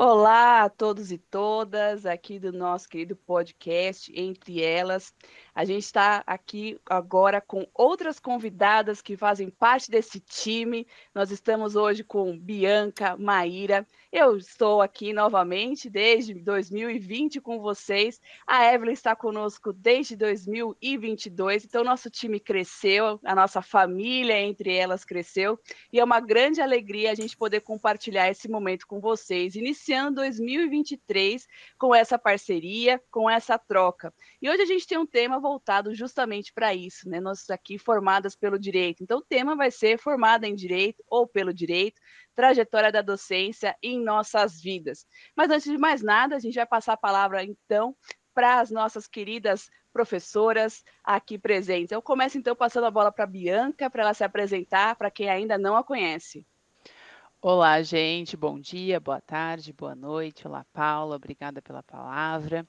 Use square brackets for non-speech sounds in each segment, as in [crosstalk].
Olá a todos e todas aqui do nosso querido podcast Entre Elas. A gente está aqui agora com outras convidadas que fazem parte desse time. Nós estamos hoje com Bianca, Maíra. Eu estou aqui novamente desde 2020 com vocês. A Evelyn está conosco desde 2022. Então, nosso time cresceu, a nossa família entre elas cresceu. E é uma grande alegria a gente poder compartilhar esse momento com vocês, iniciando 2023 com essa parceria, com essa troca. E hoje a gente tem um tema voltado justamente para isso, né? Nós aqui formadas pelo direito. Então, o tema vai ser formada em direito ou pelo direito, trajetória da docência em nossas vidas. Mas antes de mais nada, a gente vai passar a palavra então para as nossas queridas professoras aqui presentes. Eu começo então passando a bola para Bianca para ela se apresentar para quem ainda não a conhece. Olá, gente. Bom dia, boa tarde, boa noite. Olá, Paula. Obrigada pela palavra.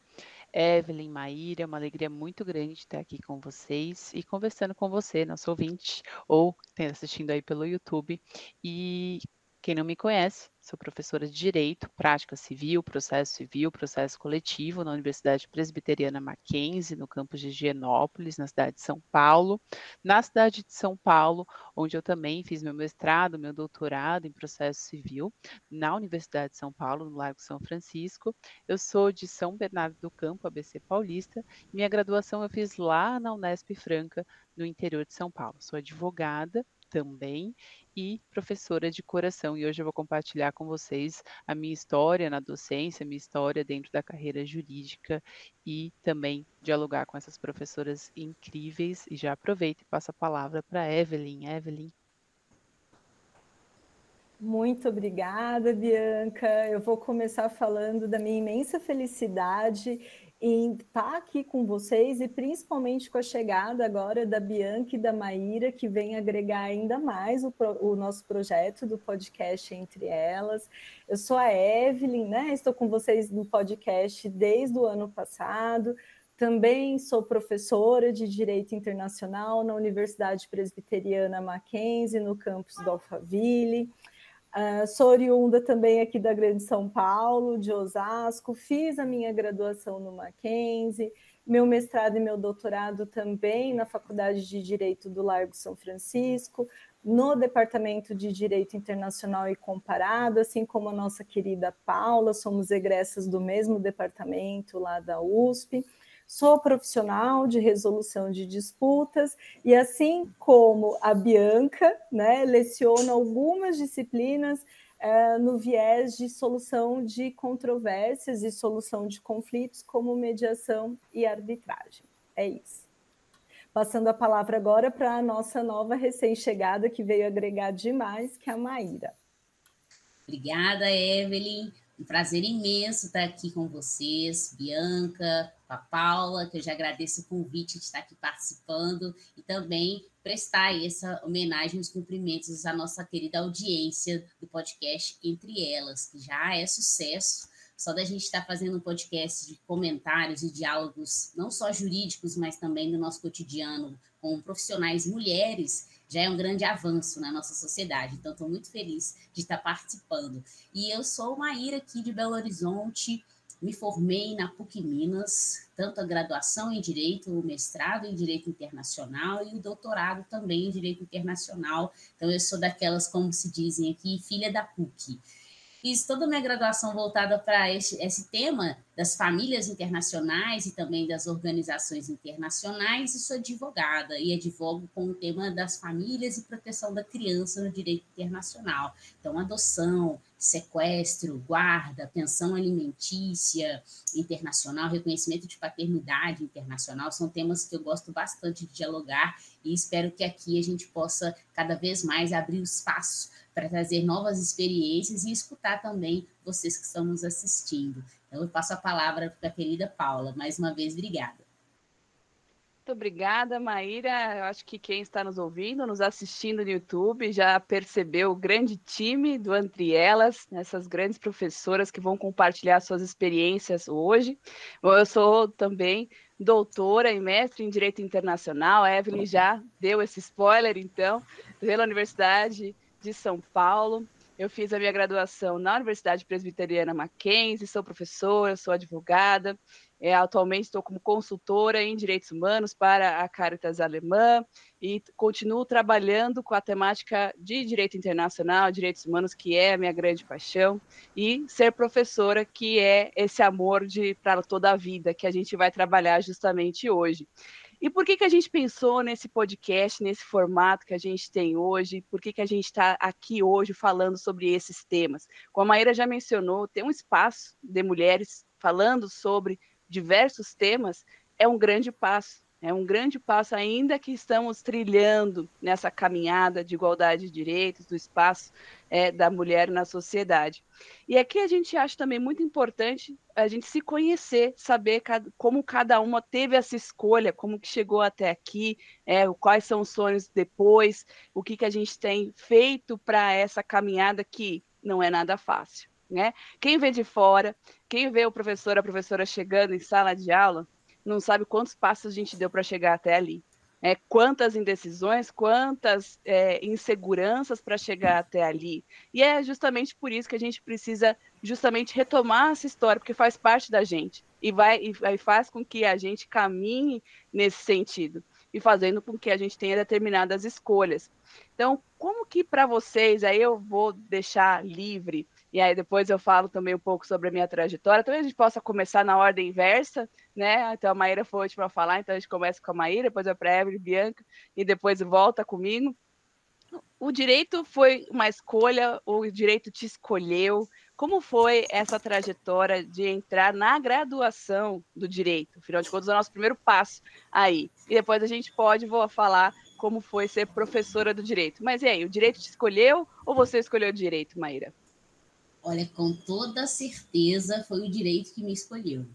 Evelyn, Maíra, é uma alegria muito grande estar aqui com vocês e conversando com você, nosso ouvinte, ou assistindo aí pelo YouTube. E quem não me conhece, sou professora de Direito, Prática Civil, Processo Civil, Processo Coletivo na Universidade Presbiteriana Mackenzie, no campus de Higienópolis, na cidade de São Paulo. Na cidade de São Paulo, onde eu também fiz meu mestrado, meu doutorado em Processo Civil, na Universidade de São Paulo, no Largo São Francisco. Eu sou de São Bernardo do Campo, ABC Paulista. Minha graduação eu fiz lá na Unesp Franca, no interior de São Paulo. Sou advogada também e professora de coração. E hoje eu vou compartilhar com vocês a minha história na docência, minha história dentro da carreira jurídica e também dialogar com essas professoras incríveis. E já aproveito e passo a palavra para Evelyn. Evelyn. Muito obrigada, Bianca. Eu vou começar falando da minha imensa felicidade em estar aqui com vocês e principalmente com a chegada agora da Bianca e da Maíra, que vem agregar ainda mais o, o, nosso projeto do podcast Entre Elas. Eu sou a Evelyn, né? Estou com vocês no podcast desde o ano passado. Também sou professora de Direito Internacional na Universidade Presbiteriana Mackenzie, no campus do Alphaville. Uh, sou oriunda também aqui da Grande São Paulo, de Osasco, fiz a minha graduação no Mackenzie, meu mestrado e meu doutorado também na Faculdade de Direito do Largo São Francisco, no Departamento de Direito Internacional e Comparado, assim como a nossa querida Paula, somos egressas do mesmo departamento lá da USP. Sou profissional de resolução de disputas e, assim como a Bianca, né, leciono algumas disciplinas é, no viés de solução de controvérsias e solução de conflitos, como mediação e arbitragem. É isso. Passando a palavra agora para a nossa nova recém-chegada, que veio agregar demais, que é a Maíra. Obrigada, Evelyn. Um prazer imenso estar aqui com vocês, Bianca, a Paula, que eu já agradeço o convite de estar aqui participando e também prestar essa homenagem os cumprimentos à nossa querida audiência do podcast Entre Elas, que já é sucesso. Só da gente estar fazendo um podcast de comentários e diálogos, não só jurídicos, mas também do nosso cotidiano com profissionais mulheres, já é um grande avanço na nossa sociedade. Então, estou muito feliz de estar participando. E eu sou Maíra aqui de Belo Horizonte, me formei na PUC Minas, tanto a graduação em Direito, o mestrado em Direito Internacional e o doutorado também em Direito Internacional. Então, eu sou daquelas, como se dizem aqui, filha da PUC. Fiz toda a minha graduação voltada para esse, esse tema das famílias internacionais e também das organizações internacionais e sou advogada e advogo com o tema das famílias e proteção da criança no direito internacional. Então, adoção, sequestro, guarda, pensão alimentícia internacional, reconhecimento de paternidade internacional são temas que eu gosto bastante de dialogar e espero que aqui a gente possa cada vez mais abrir espaço para trazer novas experiências e escutar também vocês que estão nos assistindo. Então, eu passo a palavra para a querida Paula. Mais uma vez, obrigada. Muito obrigada, Maíra. Eu acho que quem está nos ouvindo, nos assistindo no YouTube, já percebeu o grande time do Entre Elas, essas grandes professoras que vão compartilhar suas experiências hoje. Eu sou também doutora e mestre em Direito Internacional. A Evelyn já deu esse spoiler, então, pela Universidade de São Paulo. Eu fiz a minha graduação na Universidade Presbiteriana Mackenzie, sou professora, sou advogada. É, atualmente estou como consultora em direitos humanos para a Caritas Alemã e continuo trabalhando com a temática de direito internacional, direitos humanos, que é a minha grande paixão, e ser professora, que é esse amor para toda a vida, que a gente vai trabalhar justamente hoje. E por que, que a gente pensou nesse podcast, nesse formato que a gente tem hoje? Por que, que a gente está aqui hoje falando sobre esses temas? Como a Maíra já mencionou, tem um espaço de mulheres falando sobre diversos temas, é um grande passo. É um grande passo, ainda que estamos trilhando nessa caminhada de igualdade de direitos, do espaço é, da mulher na sociedade. E aqui a gente acha também muito importante a gente se conhecer, saber como cada uma teve essa escolha, como que chegou até aqui, é, quais são os sonhos depois, o que, que a gente tem feito para essa caminhada que não é nada fácil. Né? Quem vê de fora, quem vê o professor, a professora chegando em sala de aula, não sabe quantos passos a gente deu para chegar até ali. É, quantas indecisões, quantas é, inseguranças para chegar até ali. E é justamente por isso que a gente precisa justamente retomar essa história, porque faz parte da gente e vai e, e faz com que a gente caminhe nesse sentido e fazendo com que a gente tenha determinadas escolhas. Então, como que para vocês, aí eu vou deixar livre e aí depois eu falo também um pouco sobre a minha trajetória. Talvez a gente possa começar na ordem inversa, né? Então a Maíra foi a última a falar, então a gente começa com a Maíra, depois a para Evelyn, Bianca, e depois volta comigo. O direito foi uma escolha, o direito te escolheu. Como foi essa trajetória de entrar na graduação do direito? Afinal de contas, é o nosso primeiro passo aí. E depois a gente pode vou falar como foi ser professora do direito. Mas e aí, o direito te escolheu ou você escolheu o direito, Maíra? Olha, com toda certeza foi o direito que me escolheu.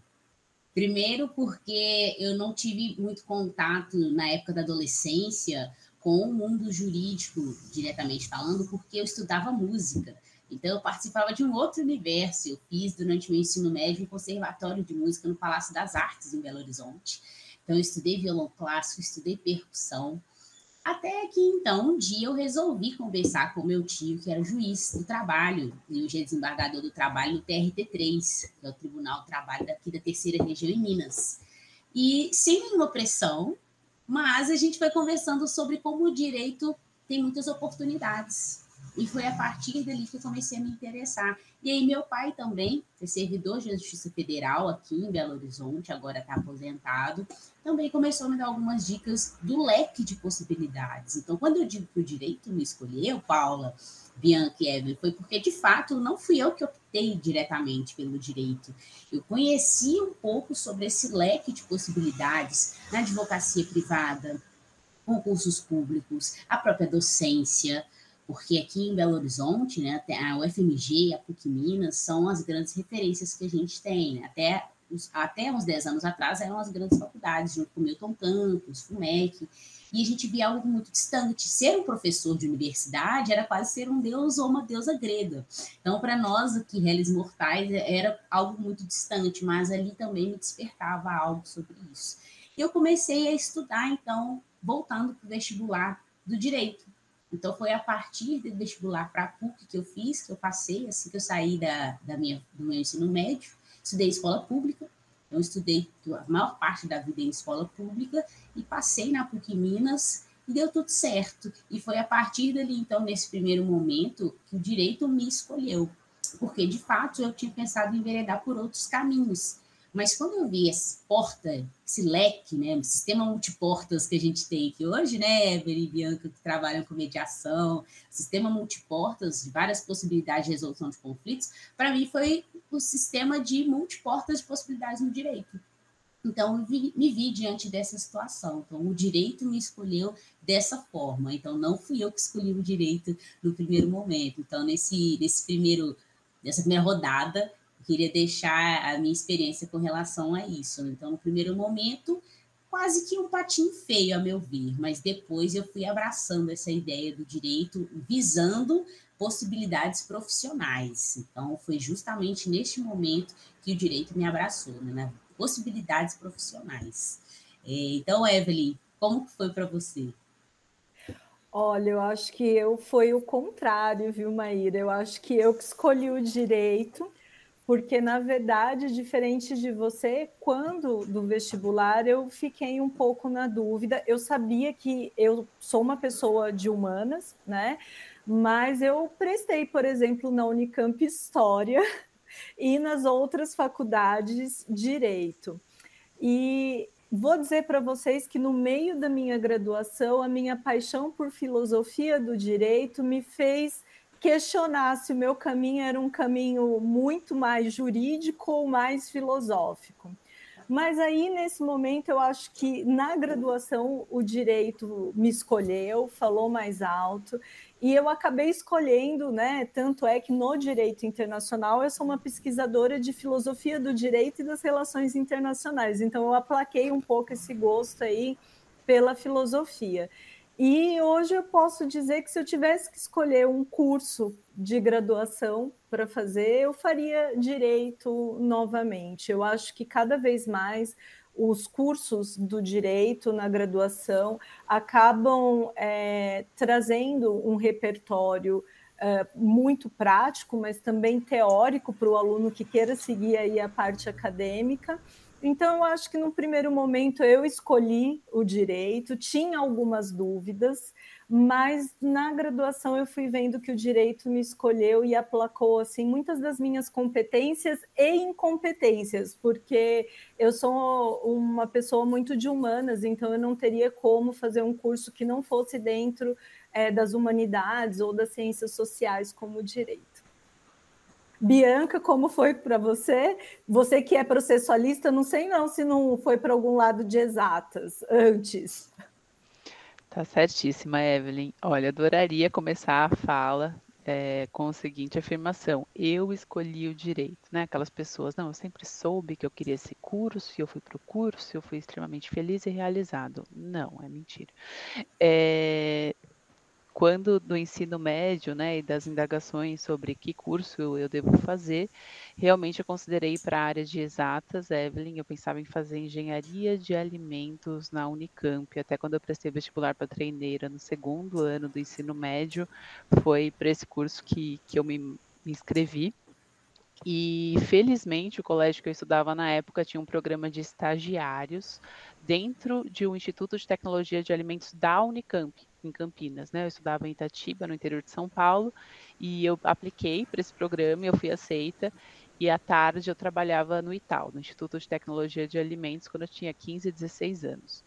Primeiro, porque eu não tive muito contato na época da adolescência com o mundo jurídico, diretamente falando, porque eu estudava música. Então, eu participava de um outro universo. Eu fiz, durante meu ensino médio, um conservatório de música no Palácio das Artes, em Belo Horizonte. Então, eu estudei violão clássico, estudei percussão. Até que então, um dia eu resolvi conversar com meu tio, que era juiz do trabalho, e hoje é desembargador do trabalho no TRT3, que é o Tribunal do Trabalho daqui da terceira região em Minas. E sem nenhuma pressão, mas a gente foi conversando sobre como o direito tem muitas oportunidades. E foi a partir dali que eu comecei a me interessar. E aí, meu pai também, é servidor de Justiça Federal aqui em Belo Horizonte, agora está aposentado, também começou a me dar algumas dicas do leque de possibilidades. Então, quando eu digo que o direito me escolheu, Paula, Bianca e Evelyn, foi porque, de fato, não fui eu que optei diretamente pelo direito. Eu conheci um pouco sobre esse leque de possibilidades na advocacia privada, concursos públicos, a própria docência, porque aqui em Belo Horizonte, né, a UFMG e a PUC Minas são as grandes referências que a gente tem. Né? Até, até uns 10 anos atrás eram as grandes faculdades, junto com Milton Campos, FUMEC, e a gente via algo muito distante. Ser um professor de universidade era quase ser um deus ou uma deusa grega. Então, para nós aqui, réis mortais, era algo muito distante, mas ali também me despertava algo sobre isso. E eu comecei a estudar, então, voltando para o vestibular do direito. Então, foi a partir do vestibular para a PUC que eu fiz, que eu passei, assim que eu saí da, da minha, do meu ensino médio. Estudei escola pública, então estudei a maior parte da vida em escola pública e passei na PUC Minas e deu tudo certo. E foi a partir dali, então, nesse primeiro momento, que o direito me escolheu. Porque, de fato, eu tinha pensado em enveredar por outros caminhos. Mas quando eu vi essa porta, esse leque, né, sistema multiportas que a gente tem aqui hoje, né, Evelyn e Bianca, que trabalham com mediação, sistema multiportas, várias possibilidades de resolução de conflitos, para mim foi o sistema de multiportas de possibilidades no direito. Então, eu vi, me vi diante dessa situação. Então, o direito me escolheu dessa forma. Então, não fui eu que escolhi o direito no primeiro momento. Então, nesse, nesse primeiro, nessa primeira rodada, queria deixar a minha experiência com relação a isso. Então, no primeiro momento, quase que um patinho feio, a meu ver, mas depois eu fui abraçando essa ideia do direito, visando possibilidades profissionais. Então, foi justamente neste momento que o direito me abraçou, né? possibilidades profissionais. É, então, Evelyn, como foi para você? Olha, eu acho que eu foi o contrário, viu, Maíra? Eu acho que eu escolhi o direito, porque, na verdade, diferente de você, quando do vestibular eu fiquei um pouco na dúvida. Eu sabia que eu sou uma pessoa de humanas, né? Mas eu prestei, por exemplo, na Unicamp História [laughs] e nas outras faculdades Direito. E Vou dizer para vocês que no meio da minha graduação, a minha paixão por filosofia do direito me fez questionar se o meu caminho era um caminho muito mais jurídico ou mais filosófico. Mas aí, nesse momento, eu acho que na graduação o direito me escolheu, falou mais alto, e eu acabei escolhendo, né? Tanto é que no direito internacional eu sou uma pesquisadora de filosofia do direito e das relações internacionais. Então eu aplaquei um pouco esse gosto aí pela filosofia. E hoje eu posso dizer que se eu tivesse que escolher um curso de graduação para fazer, eu faria direito novamente. Eu acho que cada vez mais os cursos do direito na graduação acabam é, trazendo um repertório é, muito prático, mas também teórico para o aluno que queira seguir aí a parte acadêmica. Então, eu acho que no primeiro momento eu escolhi o direito, tinha algumas dúvidas, mas na graduação eu fui vendo que o direito me escolheu e aplacou assim muitas das minhas competências e incompetências, porque eu sou uma pessoa muito de humanas, então eu não teria como fazer um curso que não fosse dentro é, das humanidades ou das ciências sociais como direito. Bianca, como foi para você? Você que é processualista, não sei não se não foi para algum lado de exatas antes. Tá certíssima, Evelyn. Olha, adoraria começar a fala é, com a seguinte afirmação: eu escolhi o direito, né? Aquelas pessoas, não, eu sempre soube que eu queria esse curso, e eu fui para o curso, eu fui extremamente feliz e realizado. Não, é mentira. É, quando do ensino médio, né, e das indagações sobre que curso eu devo fazer, realmente eu considerei para a área de exatas, Evelyn, eu pensava em fazer engenharia de alimentos na Unicamp, até quando eu prestei vestibular para treineira no segundo ano do ensino médio, foi para esse curso que, que eu me, me inscrevi. E felizmente o colégio que eu estudava na época tinha um programa de estagiários dentro de um Instituto de Tecnologia de Alimentos da Unicamp em Campinas, né? Eu estudava em Itatiba, no interior de São Paulo, e eu apliquei para esse programa eu fui aceita. E à tarde eu trabalhava no ITAL, no Instituto de Tecnologia de Alimentos, quando eu tinha 15, 16 anos.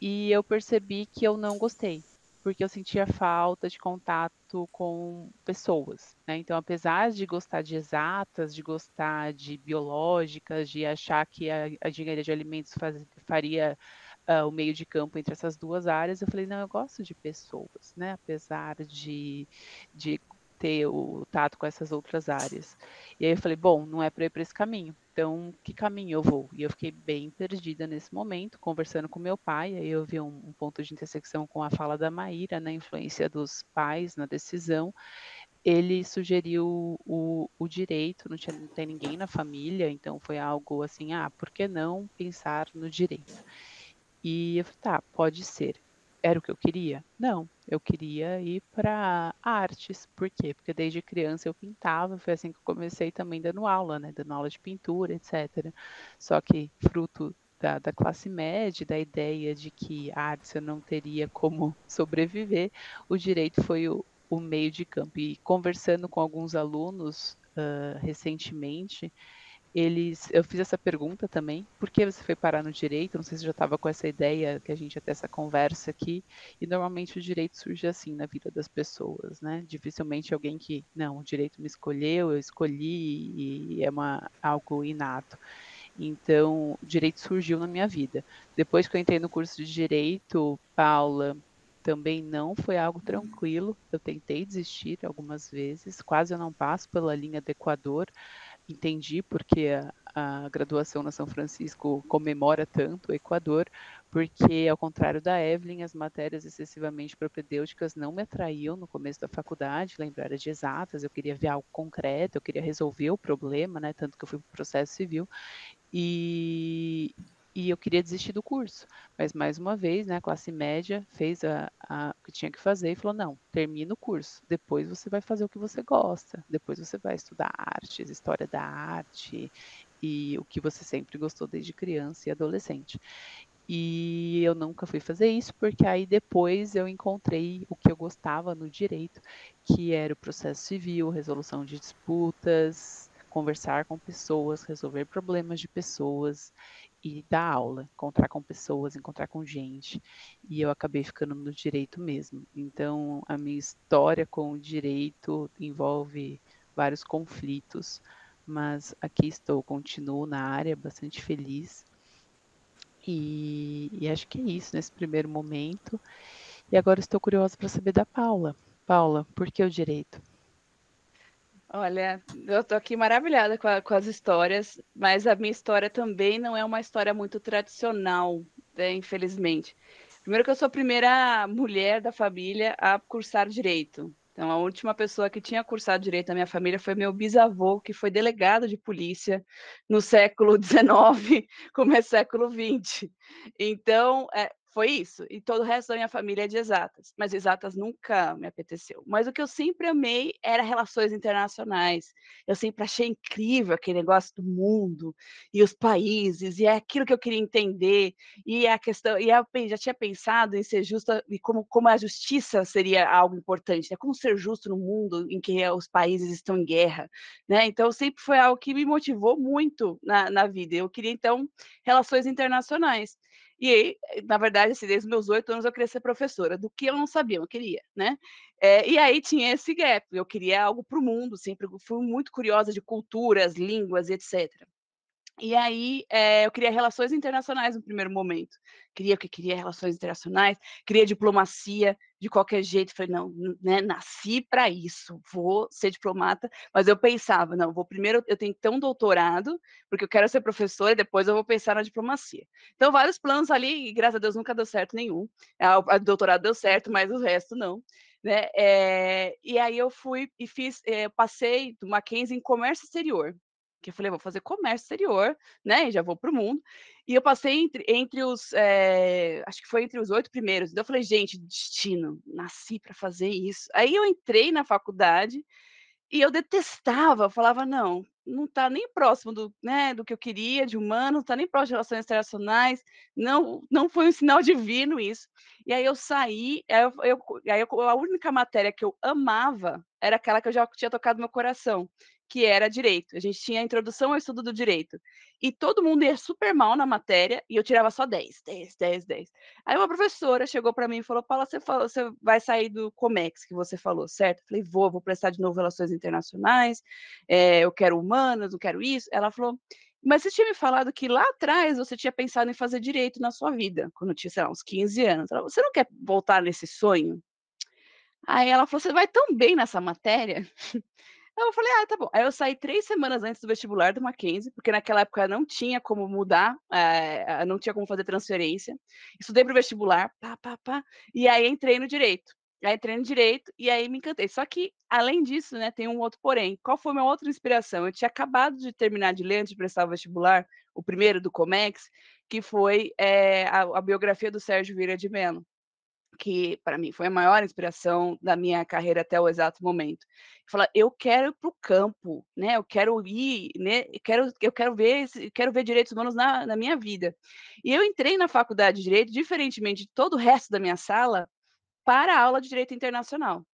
E eu percebi que eu não gostei, porque eu sentia falta de contato com pessoas. Né? Então, apesar de gostar de exatas, de gostar de biológicas, de achar que a, a engenharia de alimentos faz, faria uh, o meio de campo entre essas duas áreas, eu falei, não, eu gosto de pessoas, né? Apesar de, de ter o tato com essas outras áreas. E aí eu falei, bom, não é para ir para esse caminho. Então, que caminho eu vou? E eu fiquei bem perdida nesse momento, conversando com meu pai. Aí eu vi um, um ponto de intersecção com a fala da Maíra, na influência dos pais na decisão. Ele sugeriu o, o direito, não, tinha, não tem ninguém na família, então foi algo assim, ah, por que não pensar no direito? E eu falei, tá, pode ser. Era o que eu queria? Não, eu queria ir para artes. Por quê? Porque desde criança eu pintava, foi assim que eu comecei também dando aula, né? Dando aula de pintura, etc. Só que fruto da, da, classe média, da ideia de que a arte eu não teria como [laughs] sobreviver, o direito foi o, o meio de campo. E conversando com alguns alunos uh, recentemente, eles, eu fiz essa pergunta também, por que você foi parar no direito? Não sei se já estava com essa ideia que a gente ter essa conversa aqui, e normalmente o direito surge assim na vida das pessoas, né? Dificilmente alguém que, não, o direito me escolheu, eu escolhi, e é uma, algo inato. Então, direito surgiu na minha vida. Depois que eu entrei no curso de direito, Paula, também não foi algo tranquilo. Eu tentei desistir algumas vezes, quase eu não passo pela linha do Equador, entendi porque a, a, graduação na São Francisco comemora tanto o Equador, porque, ao contrário da Evelyn, as matérias excessivamente propedêuticas não me atraíam no começo da faculdade, lembrar de exatas, eu queria ver algo concreto, eu queria resolver o problema, né, tanto que eu fui para o processo civil, e, e eu queria desistir do curso. Mas, mais uma vez, né, a classe média fez a, a, o que tinha que fazer e falou: não, termina o curso, depois você vai fazer o que você gosta, depois você vai estudar artes, história da arte e o que você sempre gostou desde criança e adolescente. E eu nunca fui fazer isso, porque aí depois eu encontrei o que eu gostava no direito, que era o processo civil, resolução de disputas, conversar com pessoas, resolver problemas de pessoas e dar aula, encontrar com pessoas, encontrar com gente. E eu acabei ficando no direito mesmo. Então, a minha história com o direito envolve vários conflitos, mas aqui estou, continuo na área, bastante feliz e, e acho que é isso nesse primeiro momento. E agora estou curiosa para saber da Paula. Paula, por que o direito? Olha, eu estou aqui maravilhada com, a, com, as histórias, mas a minha história também não é uma história muito tradicional, né, infelizmente. Primeiro que eu sou a primeira mulher da família a cursar direito. Então, a última pessoa que tinha cursado direito na minha família foi meu bisavô, que foi delegado de polícia no século XIX, [laughs] como é século XX. Então, é, foi isso. E todo o resto da minha família é de exatas. Mas exatas nunca me apeteceu. Mas o que eu sempre amei era relações internacionais. Eu sempre achei incrível aquele negócio do mundo e os países, e é aquilo que eu queria entender. E a questão, e eu já tinha pensado em ser justa e como, como a justiça seria algo importante, né? Como ser justo no mundo em que os países estão em guerra, né? Então sempre foi algo que me motivou muito na, na vida. Eu queria então relações internacionais. E aí, na verdade, assim, desde os meus oito anos eu queria ser professora, do que eu não sabia, eu queria, né? É, e aí tinha esse gap, eu queria algo para o mundo, sempre fui muito curiosa de culturas, línguas, etc. E aí é, eu queria relações internacionais no primeiro momento. Queria que queria relações internacionais, queria diplomacia de qualquer jeito. Falei, não, né, nasci para isso, vou ser diplomata. Mas eu pensava, não, vou primeiro, eu tenho que ter um doutorado, porque eu quero ser professora e depois eu vou pensar na diplomacia. Então, vários planos ali, e graças a Deus nunca deu certo nenhum. O doutorado deu certo, mas o resto não. Né? É, e aí eu fui e fiz, é, passei do Mackenzie em comércio exterior que eu falei, vou fazer comércio exterior, né? E já vou para o mundo. E eu passei entre, entre os, é, acho que foi entre os oito primeiros. Então eu falei, gente, destino, nasci para fazer isso. Aí eu entrei na faculdade e eu detestava, eu falava, não, não está nem próximo do, né, do que eu queria, de humano, não está nem próximo de relações internacionais, não, não foi um sinal divino isso. E aí eu saí, aí, eu, aí eu, a única matéria que eu amava era aquela que eu já tinha tocado no meu coração, que era direito. A gente tinha a introdução ao estudo do direito. E todo mundo ia super mal na matéria e eu tirava só 10, 10, 10, 10. Aí uma professora chegou para mim e falou: Paula, você, falou, você vai sair do Comex que você falou, certo? Eu falei: vou, vou prestar de novo Relações Internacionais, é, eu quero humanas, eu quero isso. Ela falou: mas você tinha me falado que lá atrás você tinha pensado em fazer direito na sua vida, quando tinha, sei lá, uns 15 anos. Ela, você não quer voltar nesse sonho? Aí ela falou: você vai tão bem nessa matéria eu falei, ah, tá bom. Aí eu saí três semanas antes do vestibular do Mackenzie, porque naquela época não tinha como mudar, é, não tinha como fazer transferência. Estudei para o vestibular, pá, pá, pá, e aí entrei no direito. Aí entrei no direito e aí me encantei. Só que, além disso, né, tem um outro porém. Qual foi minha outra inspiração? Eu tinha acabado de terminar de ler antes de prestar o vestibular, o primeiro do Comex, que foi é, a, a biografia do Sérgio Vieira de Mello que para mim foi a maior inspiração da minha carreira até o exato momento. Falar, eu quero ir para o campo, né? Eu quero ir, né? Eu quero, eu quero ver, quero ver direitos humanos na, na minha vida. E eu entrei na faculdade de direito, diferentemente de todo o resto da minha sala, para a aula de direito internacional.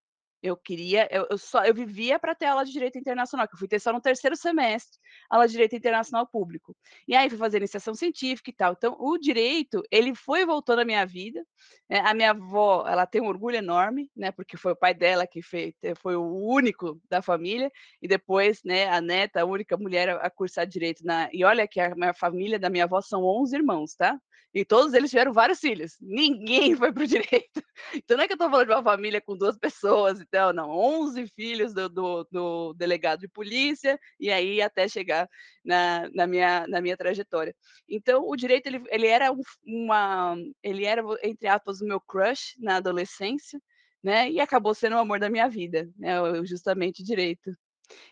Eu queria, eu, eu só, eu vivia para ter aula de direito internacional, que eu fui ter só no terceiro semestre, aula de direito internacional público. E aí fui fazer iniciação científica e tal. Então, o direito, ele foi voltando à minha vida. Né? A minha avó, ela tem um orgulho enorme, né? Porque foi o pai dela que fez, foi o único da família, e depois, né, a neta, a única mulher a, a cursar direito na. E olha que a minha família da minha avó são 11 irmãos, tá? E todos eles tiveram vários filhos. Ninguém [laughs] foi para o direito. Então não é que eu estou falando de uma família com duas pessoas, então, não. 11 filhos do, do, do, delegado de polícia, e aí até chegar na, na, minha, na minha trajetória. Então, o direito, ele, ele era uma... Ele era, entre aspas, o meu crush na adolescência, né? E acabou sendo o amor da minha vida, né? Justamente direito.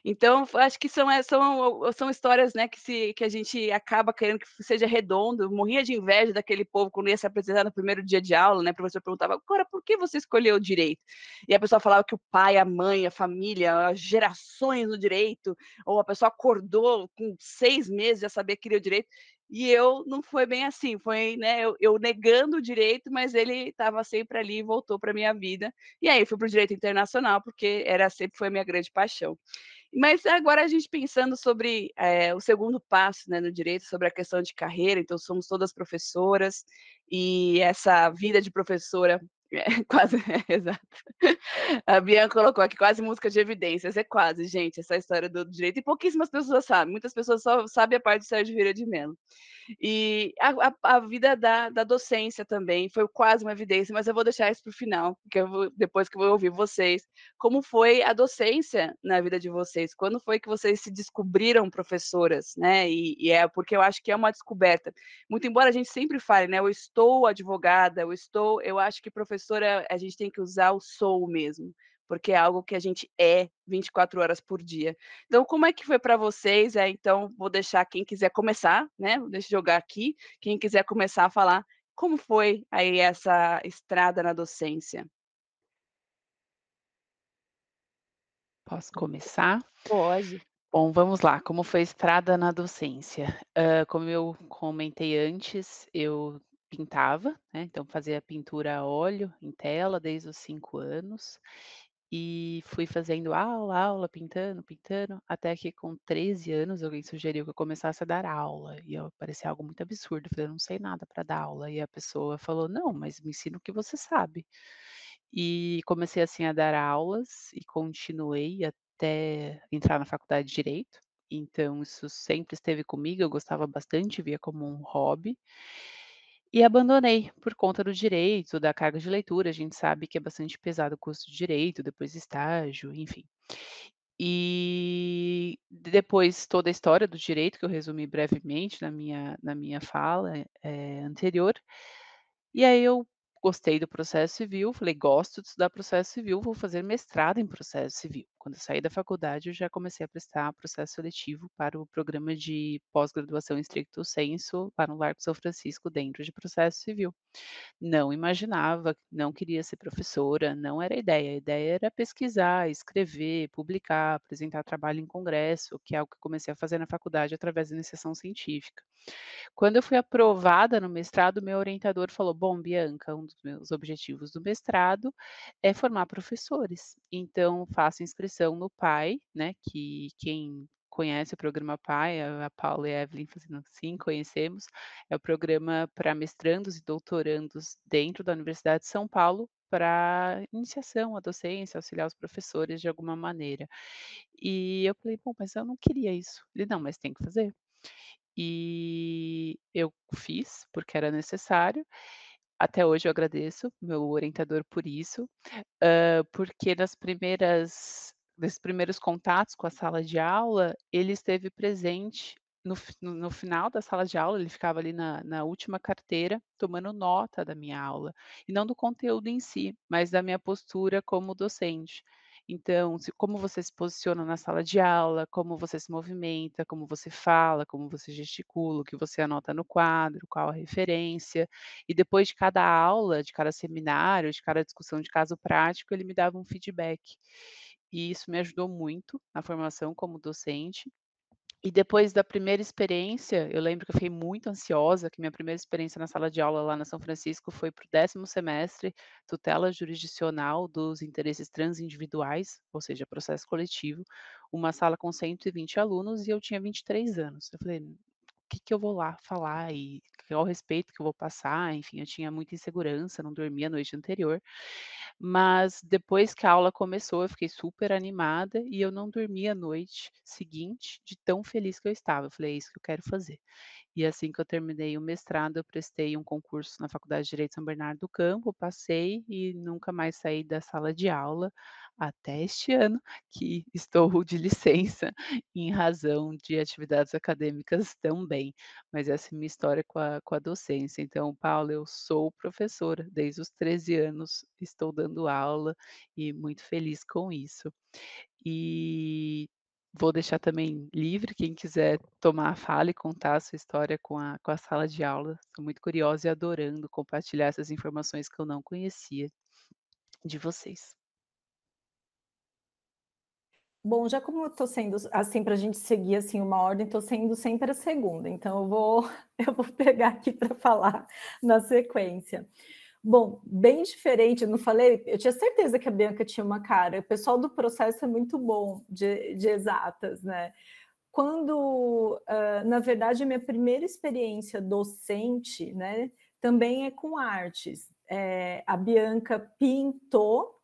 Então, acho que são, eh, são, são histórias, né, que, se, que a gente acaba querendo que seja redondo. Eu morria de inveja daquele povo quando ia se apresentar no primeiro dia de aula, né? O professor perguntava, agora, por que você escolheu o direito? E a pessoa falava que o pai, a mãe, a família, as gerações no direito, ou a pessoa acordou com seis meses já sabia que queria o direito. E eu não foi bem assim, foi né, eu, eu negando o direito, mas ele estava sempre ali e voltou para a minha vida. E aí fui para o direito internacional, porque era sempre foi a minha grande paixão. Mas agora a gente pensando sobre é, o segundo passo né, no direito, sobre a questão de carreira, então somos todas professoras, e essa vida de professora é, [laughs] quase, é, exato. A Bianca colocou aqui quase música de evidências, é quase, gente, essa história do direito, e pouquíssimas pessoas sabem, muitas pessoas só sabem a parte de Sérgio Vieira de Mello. E a, a, a vida da, da, docência também foi quase uma evidência, mas eu vou deixar isso para o final, porque vou, depois que eu vou ouvir vocês. Como foi a docência na vida de vocês? Quando foi que vocês se descobriram professoras, né? E, e é porque eu acho que é uma descoberta. Muito embora a gente sempre fale, né? Eu estou advogada, eu estou, eu acho que professora a gente tem que usar o sou mesmo porque é algo que a gente é 24 horas por dia. Então, como é que foi para vocês? É, então, vou deixar quem quiser começar, né? Deixa eu jogar aqui. Quem quiser começar a falar como foi aí essa estrada na docência. Posso começar? Pode. Bom, vamos lá. Como foi a estrada na docência? Uh, como eu comentei antes, eu pintava, né? Então fazia pintura a óleo em tela desde os cinco anos e fui fazendo aula, aula, pintando, pintando, até que com 13 anos alguém sugeriu que eu começasse a dar aula. E eu parecia algo muito absurdo. Eu falei, eu não sei nada para dar aula. E a pessoa falou, não, mas me ensina o que você sabe. E comecei assim a dar aulas e continuei até entrar na faculdade de Direito. Então, isso sempre esteve comigo, eu gostava bastante, via como um hobby. E abandonei por conta do direito, da carga de leitura, a gente sabe que é bastante pesado o curso de direito, depois estágio, enfim. E depois toda a história do direito, que eu resumi brevemente na minha, na minha fala é, anterior. E aí eu gostei do processo civil, falei, gosto de estudar processo civil, vou fazer mestrado em processo civil. Quando saí da faculdade, eu já comecei a prestar processo seletivo para o programa de pós-graduação em stricto sensu para o Largo São Francisco dentro de processo civil. Não imaginava, não queria ser professora, não era a ideia. A ideia era pesquisar, escrever, publicar, apresentar trabalho em congresso, que é algo que comecei a fazer na faculdade através da iniciação científica. Quando eu fui aprovada no mestrado, meu orientador falou: Bom, Bianca, um dos meus objetivos do mestrado é formar professores. Então, faça inscrição no PAI, né? Que quem conhece o programa PAI, a Paula e a Evelyn fazendo sim, conhecemos, é o programa para mestrandos e doutorandos dentro da Universidade de São Paulo para iniciação à docência, auxiliar os professores de alguma maneira. E eu falei, bom, mas eu não queria isso. Ele, não, mas tem que fazer. E eu fiz, porque era necessário. Até hoje eu agradeço meu orientador por isso, porque nas primeiras nesses primeiros contatos com a sala de aula, ele esteve presente no, no, no, final da sala de aula, ele ficava ali na, na, última carteira, tomando nota da minha aula, e não do conteúdo em si, mas da minha postura como docente. Então, se, como você se posiciona na sala de aula, como você se movimenta, como você fala, como você gesticula, o que você anota no quadro, qual a referência. E depois de cada aula, de cada seminário, de cada discussão de caso prático, ele me dava um feedback. E isso me ajudou muito na formação como docente. E depois da primeira experiência, eu lembro que eu fiquei muito ansiosa, que minha primeira experiência na sala de aula lá na São Francisco foi para o décimo semestre, tutela jurisdicional dos interesses transindividuais, ou seja, processo coletivo, uma sala com 120 alunos e eu tinha 23 anos. Eu falei, que, que eu vou lá falar e qual respeito que eu vou passar? Enfim, eu tinha muita insegurança, não dormia a noite anterior. Mas depois que a aula começou, eu fiquei super animada e eu não dormi a noite seguinte de tão feliz que eu estava. Eu falei, é isso que eu quero fazer. E assim que eu terminei o mestrado, eu prestei um concurso na Faculdade de Direito São Bernardo do Campo, passei e nunca mais saí da sala de aula até este ano, que estou de licença em razão de atividades acadêmicas também. Mas essa é minha história com a, com a docência. Então, Paulo, eu sou professora, desde os 13 anos estou dando aula e muito feliz com isso. E vou deixar também livre, quem quiser tomar a fala e contar a sua história com a, com a sala de aula. Estou muito curiosa e adorando compartilhar essas informações que eu não conhecia de vocês. Bom, já como eu estou sendo assim para a gente seguir assim uma ordem, estou sendo sempre a segunda, então eu vou [laughs] eu vou pegar aqui para falar na sequência. Bom, bem diferente, não falei, eu tinha certeza que a Bianca tinha uma cara. O pessoal do processo é muito bom de, de exatas, né? Quando, uh, na verdade, a minha primeira experiência docente, né, também é com artes. É, a Bianca pintou,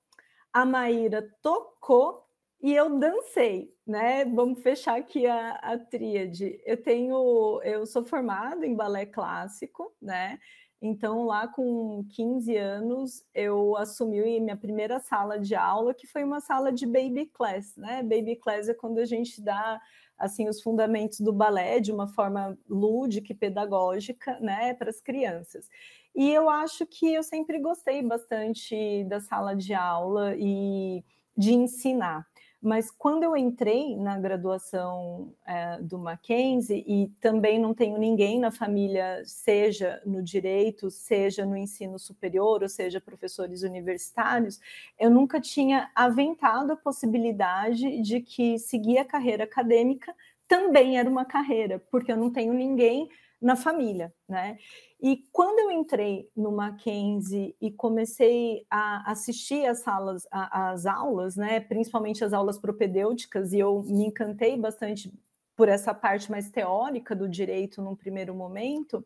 a Maíra tocou e eu dancei, né? Vamos fechar aqui a, a tríade. Eu tenho, eu sou formada em balé clássico, né? Então, lá com 15 anos, eu assumi minha primeira sala de aula, que foi uma sala de baby class, né? Baby class é quando a gente dá assim os fundamentos do balé de uma forma lúdica e pedagógica, né, para as crianças. E eu acho que eu sempre gostei bastante da sala de aula e de ensinar. Mas quando eu entrei na graduação é, do Mackenzie, e também não tenho ninguém na família, seja no direito, seja no ensino superior, ou seja, professores universitários, eu nunca tinha aventado a possibilidade de que seguir a carreira acadêmica também era uma carreira, porque eu não tenho ninguém na família, né? E quando eu entrei no Mackenzie e comecei a assistir às salas, às aulas, né, principalmente as aulas propedêuticas, e eu me encantei bastante por essa parte mais teórica do direito num primeiro momento,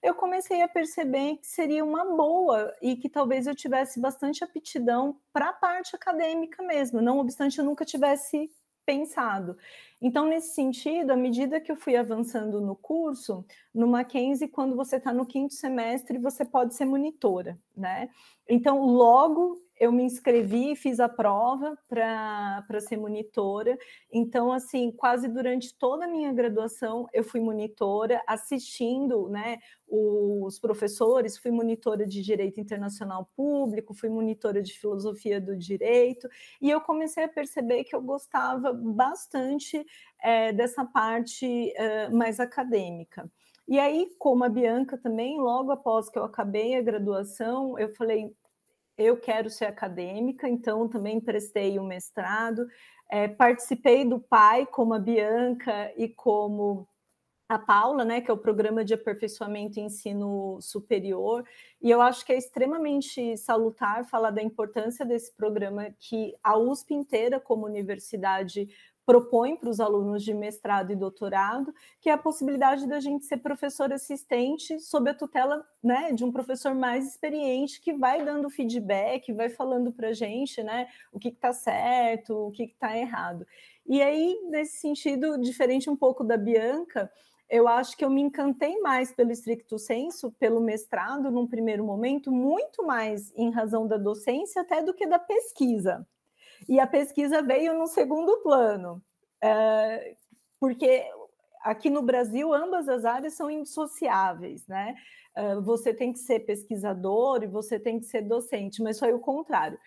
eu comecei a perceber que seria uma boa e que talvez eu tivesse bastante aptidão para a parte acadêmica mesmo, não obstante eu nunca tivesse pensado. Então, nesse sentido, à medida que eu fui avançando no curso, no Mackenzie, quando você está no quinto semestre, você pode ser monitora, né? Então, logo eu me inscrevi, fiz a prova para ser monitora. Então, assim, quase durante toda a minha graduação, eu fui monitora, assistindo né, os professores, fui monitora de Direito Internacional Público, fui monitora de Filosofia do Direito, e eu comecei a perceber que eu gostava bastante é, dessa parte é, mais acadêmica. E aí, como a Bianca também, logo após que eu acabei a graduação, eu falei, eu quero ser acadêmica, então também prestei um mestrado, é, participei do PAI como a Bianca e como a Paula, né, que é o programa de aperfeiçoamento e ensino superior, e eu acho que é extremamente salutar falar da importância desse programa que a USP inteira, como universidade, propõe para os alunos de mestrado e doutorado, que é a possibilidade da gente ser professor assistente sob a tutela né, de um professor mais experiente que vai dando feedback, vai falando para a gente né, o que está certo, o que está errado. E aí, nesse sentido, diferente um pouco da Bianca, eu acho que eu me encantei mais pelo estricto senso, pelo mestrado, num primeiro momento, muito mais em razão da docência até do que da pesquisa e a pesquisa veio no segundo plano, é, porque aqui no Brasil ambas as áreas são indissociáveis, né? É, você tem que ser pesquisador e você tem que ser docente, mas foi o contrário.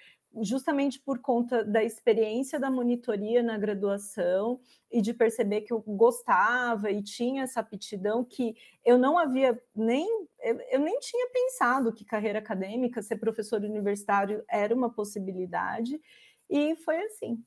Justamente por conta da experiência da monitoria na graduação e de perceber que eu gostava e tinha essa aptidão que eu não havia nem eu nem tinha pensado que carreira acadêmica, ser professor universitário era uma possibilidade e foi assim.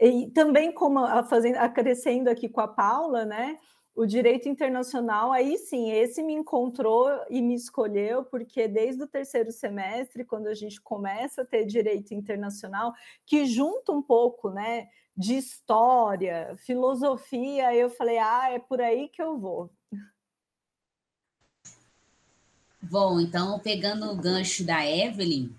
E também, como a, fazendo, acrescendo aqui com a Paula, né? O direito internacional, aí sim, esse me encontrou e me escolheu, porque desde o terceiro semestre, quando a gente começa a ter direito internacional, que junta um pouco, né, de história, filosofia, eu falei, ah, é por aí que eu vou. Bom, então, pegando o gancho da Evelyn,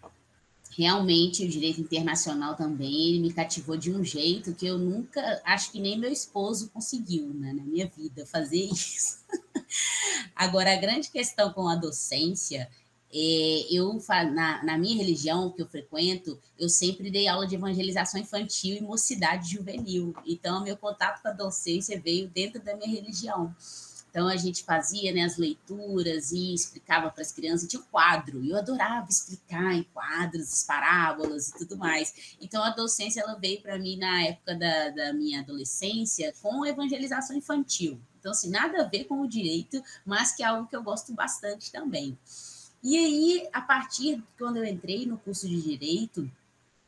realmente o direito internacional também me cativou de um jeito que eu nunca, acho que nem meu esposo conseguiu né, na minha vida fazer [laughs] isso. Agora, a grande questão com a docência, é, eu na, na minha religião que eu frequento, eu sempre dei aula de evangelização infantil e mocidade juvenil. Então, meu contato com a docência veio dentro da minha religião. Então a gente fazia né, as leituras e explicava para as crianças, tinha um quadro, e eu adorava explicar em quadros, as parábolas e tudo mais. Então a docência ela veio para mim na época da, da minha adolescência com evangelização infantil. Então, assim, nada a ver com o direito, mas que é algo que eu gosto bastante também. E aí, a partir quando eu entrei no curso de direito,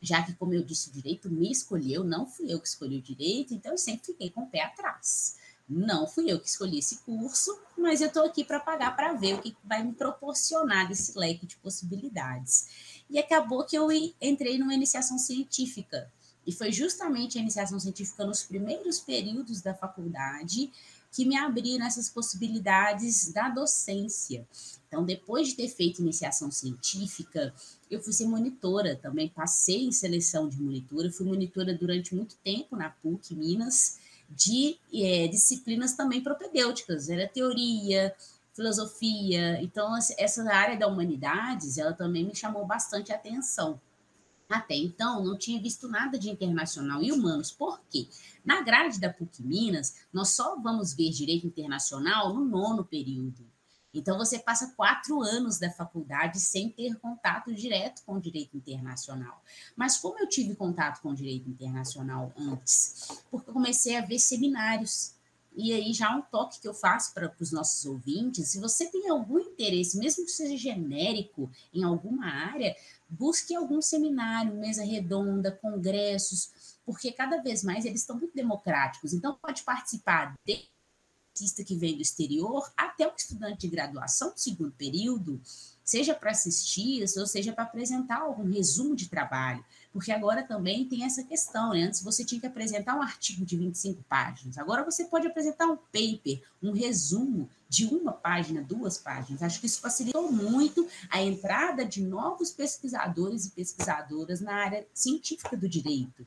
já que, como eu disse, o direito me escolheu, não fui eu que escolhi o direito, então eu sempre fiquei com o pé atrás. Não fui eu que escolhi esse curso, mas eu estou aqui para pagar para ver o que vai me proporcionar desse leque de possibilidades. E acabou que eu entrei numa iniciação científica. E foi justamente a iniciação científica nos primeiros períodos da faculdade que me abriram essas possibilidades da docência. Então, depois de ter feito iniciação científica, eu fui ser monitora também, passei em seleção de monitora, fui monitora durante muito tempo na PUC Minas, de é, disciplinas também propedêuticas, era teoria, filosofia. Então, essa área da humanidades, ela também me chamou bastante atenção. Até então, não tinha visto nada de internacional e humanos. Por quê? Na grade da PUC Minas, nós só vamos ver direito internacional no nono período. Então, você passa quatro anos da faculdade sem ter contato direto com o direito internacional. Mas como eu tive contato com o direito internacional antes? Porque eu comecei a ver seminários. E aí, já um toque que eu faço para os nossos ouvintes: se você tem algum interesse, mesmo que seja genérico, em alguma área, busque algum seminário, mesa redonda, congressos, porque cada vez mais eles estão muito democráticos. Então, pode participar de artista que vem do exterior, até um estudante de graduação do segundo período, seja para assistir, ou seja para apresentar algum resumo de trabalho, porque agora também tem essa questão, né? Antes você tinha que apresentar um artigo de 25 páginas, agora você pode apresentar um paper, um resumo de uma página, duas páginas. Acho que isso facilitou muito a entrada de novos pesquisadores e pesquisadoras na área científica do direito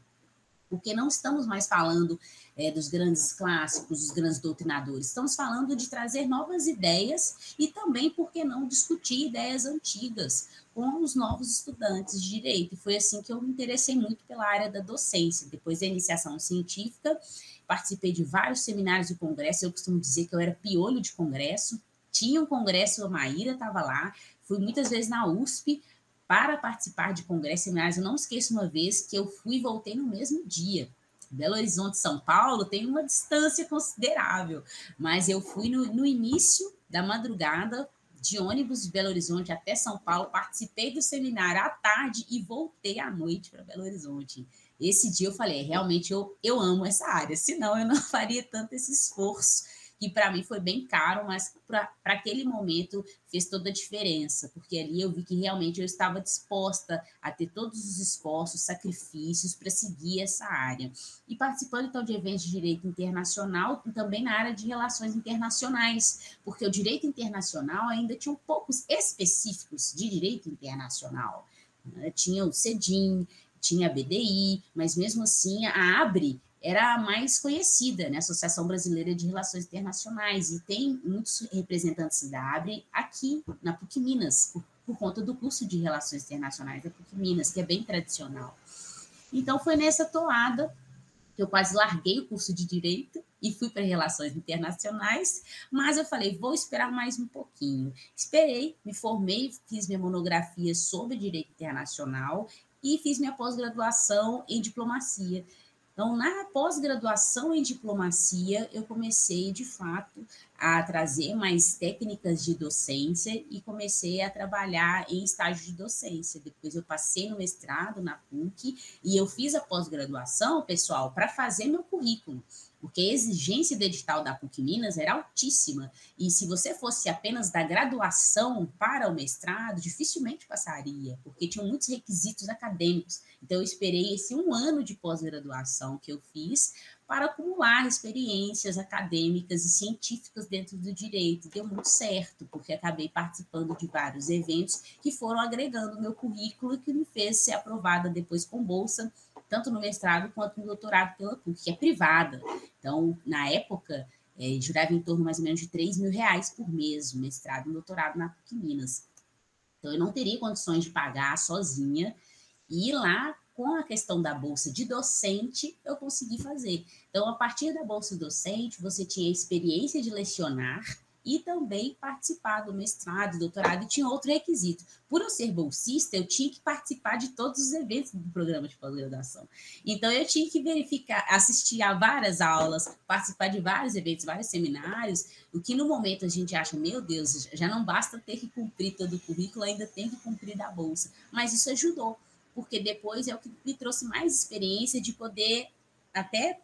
porque não estamos mais falando é, dos grandes clássicos, dos grandes doutrinadores, estamos falando de trazer novas ideias e também, por que não, discutir ideias antigas com os novos estudantes de direito. E foi assim que eu me interessei muito pela área da docência. Depois da iniciação científica, participei de vários seminários e congressos, eu costumo dizer que eu era piolho de congresso, tinha um congresso, a Maíra estava lá, fui muitas vezes na USP, para participar de congressos seminários. Eu não esqueço uma vez que eu fui e voltei no mesmo dia. Belo Horizonte, São Paulo, tem uma distância considerável, mas eu fui no, no início da madrugada de ônibus de Belo Horizonte até São Paulo, participei do seminário à tarde e voltei à noite para Belo Horizonte. Esse dia eu falei, realmente eu, eu amo essa área, senão eu não [laughs] faria tanto esse esforço que para mim foi bem caro, mas para aquele momento fez toda a diferença, porque ali eu vi que realmente eu estava disposta a ter todos os esforços, sacrifícios para seguir essa área. E participando então de eventos de direito internacional, também na área de relações internacionais, porque o direito internacional ainda tinha poucos específicos de direito internacional. Tinha o CEDIM, tinha a BDI, mas mesmo assim a ABRE era a mais conhecida, né? Associação Brasileira de Relações Internacionais, e tem muitos representantes da ABRE aqui na PUC Minas, por, por conta do curso de Relações Internacionais da PUC Minas, que é bem tradicional. Então, foi nessa toada que eu quase larguei o curso de Direito e fui para Relações Internacionais, mas eu falei, vou esperar mais um pouquinho. Esperei, me formei, fiz minha monografia sobre Direito Internacional e fiz minha pós-graduação em Diplomacia. Então, na pós-graduação em diplomacia, eu comecei, de fato, a trazer mais técnicas de docência e comecei a trabalhar em estágio de docência. Depois eu passei no mestrado na PUC e eu fiz a pós-graduação, pessoal, para fazer meu currículo porque a exigência edital da PUC Minas era altíssima, e se você fosse apenas da graduação para o mestrado, dificilmente passaria, porque tinham muitos requisitos acadêmicos. Então, eu esperei esse um ano de pós-graduação que eu fiz para acumular experiências acadêmicas e científicas dentro do direito. Deu muito certo, porque acabei participando de vários eventos que foram agregando meu currículo e que me fez ser aprovada depois com bolsa tanto no mestrado quanto no doutorado pela PUC, que é privada. Então, na época, é, jurava em torno mais ou menos de 3 mil reais por mês, o mestrado e doutorado na PUC Minas. Então, eu não teria condições de pagar sozinha e lá com a questão da bolsa de docente, eu consegui fazer. Então, a partir da bolsa docente, você tinha experiência de lecionar e também participar do mestrado, doutorado, e tinha outro requisito. Por eu ser bolsista, eu tinha que participar de todos os eventos do programa de pós-graduação. Então, eu tinha que verificar, assistir a várias aulas, participar de vários eventos, vários seminários, o que no momento a gente acha, meu Deus, já não basta ter que cumprir todo o currículo, ainda tem que cumprir da bolsa. Mas isso ajudou, porque depois é o que me trouxe mais experiência de poder até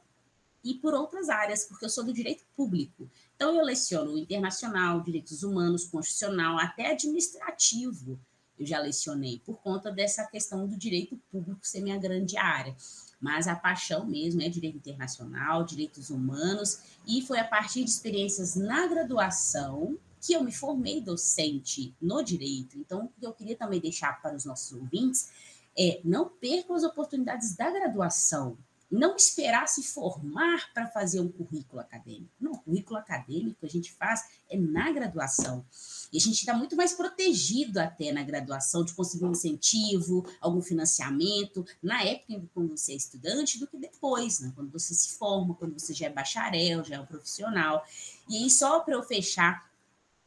ir por outras áreas, porque eu sou do direito público. Então, eu leciono internacional, direitos humanos, constitucional, até administrativo. Eu já lecionei por conta dessa questão do direito público ser minha grande área. Mas a paixão mesmo é direito internacional, direitos humanos, e foi a partir de experiências na graduação que eu me formei docente no direito. Então, o que eu queria também deixar para os nossos ouvintes é não percam as oportunidades da graduação não esperar se formar para fazer um currículo acadêmico. Não, o currículo acadêmico a gente faz é na graduação. E a gente está muito mais protegido até na graduação de conseguir um incentivo, algum financiamento, na época quando você é estudante, do que depois, né? quando você se forma, quando você já é bacharel, já é um profissional. E aí, só para eu fechar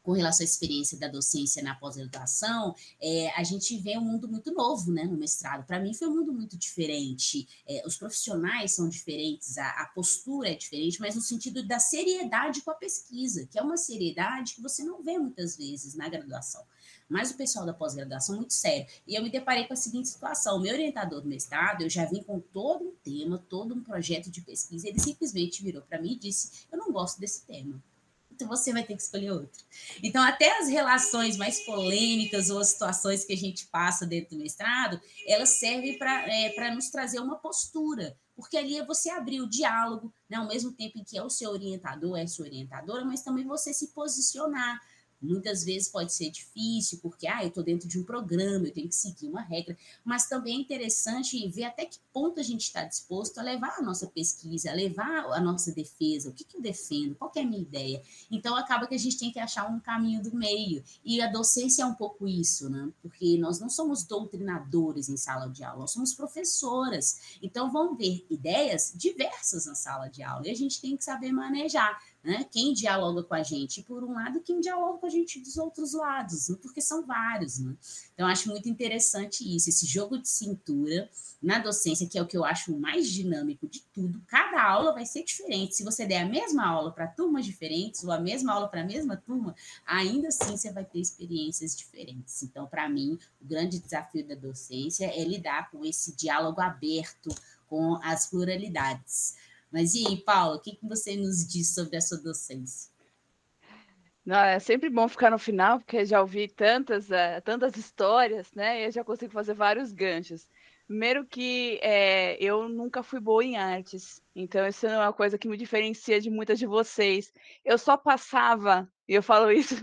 com relação à experiência da docência na pós-graduação, é, a gente vê um mundo muito novo né, no mestrado. Para mim, foi um mundo muito diferente. É, os profissionais são diferentes, a, a, postura é diferente, mas no sentido da seriedade com a pesquisa, que é uma seriedade que você não vê muitas vezes na graduação. Mas o pessoal da pós-graduação muito sério. E eu me deparei com a seguinte situação: o meu orientador do mestrado, eu já vim com todo um tema, todo um projeto de pesquisa, ele simplesmente virou para mim e disse: Eu não gosto desse tema você vai ter que escolher outro. Então, até as relações mais polêmicas ou as situações que a gente passa dentro do mestrado, elas servem para é, nos trazer uma postura, porque ali é você abrir o diálogo, né, ao mesmo tempo em que é o seu orientador, é a sua orientadora, mas também você se posicionar Muitas vezes pode ser difícil, porque ah, eu estou dentro de um programa, eu tenho que seguir uma regra, mas também é interessante ver até que ponto a gente está disposto a levar a nossa pesquisa, a levar a nossa defesa, o que, que eu defendo, qual é a minha ideia. Então, acaba que a gente tem que achar um caminho do meio. E a docência é um pouco isso, né? Porque nós não somos doutrinadores em sala de aula, nós somos professoras. Então, vão ver ideias diversas na sala de aula e a gente tem que saber manejar né? Quem dialoga com a gente por um lado, quem dialoga com a gente dos outros lados, né? porque são vários. Né? Então, acho muito interessante isso, esse jogo de cintura na docência, que é o que eu acho mais dinâmico de tudo. Cada aula vai ser diferente. Se você der a mesma aula para turmas diferentes, ou a mesma aula para a mesma turma, ainda assim você vai ter experiências diferentes. Então, para mim, o grande desafio da docência é lidar com esse diálogo aberto com as pluralidades. Mas e aí, Paula, o que, que você nos diz sobre a sua docência? Não, é sempre bom ficar no final, porque já ouvi tantas, uh, tantas histórias, né? E eu já consigo fazer vários ganchos. Primeiro que é, eu nunca fui boa em artes, então isso é uma coisa que me diferencia de muitas de vocês. Eu só passava, e eu falo [laughs] isso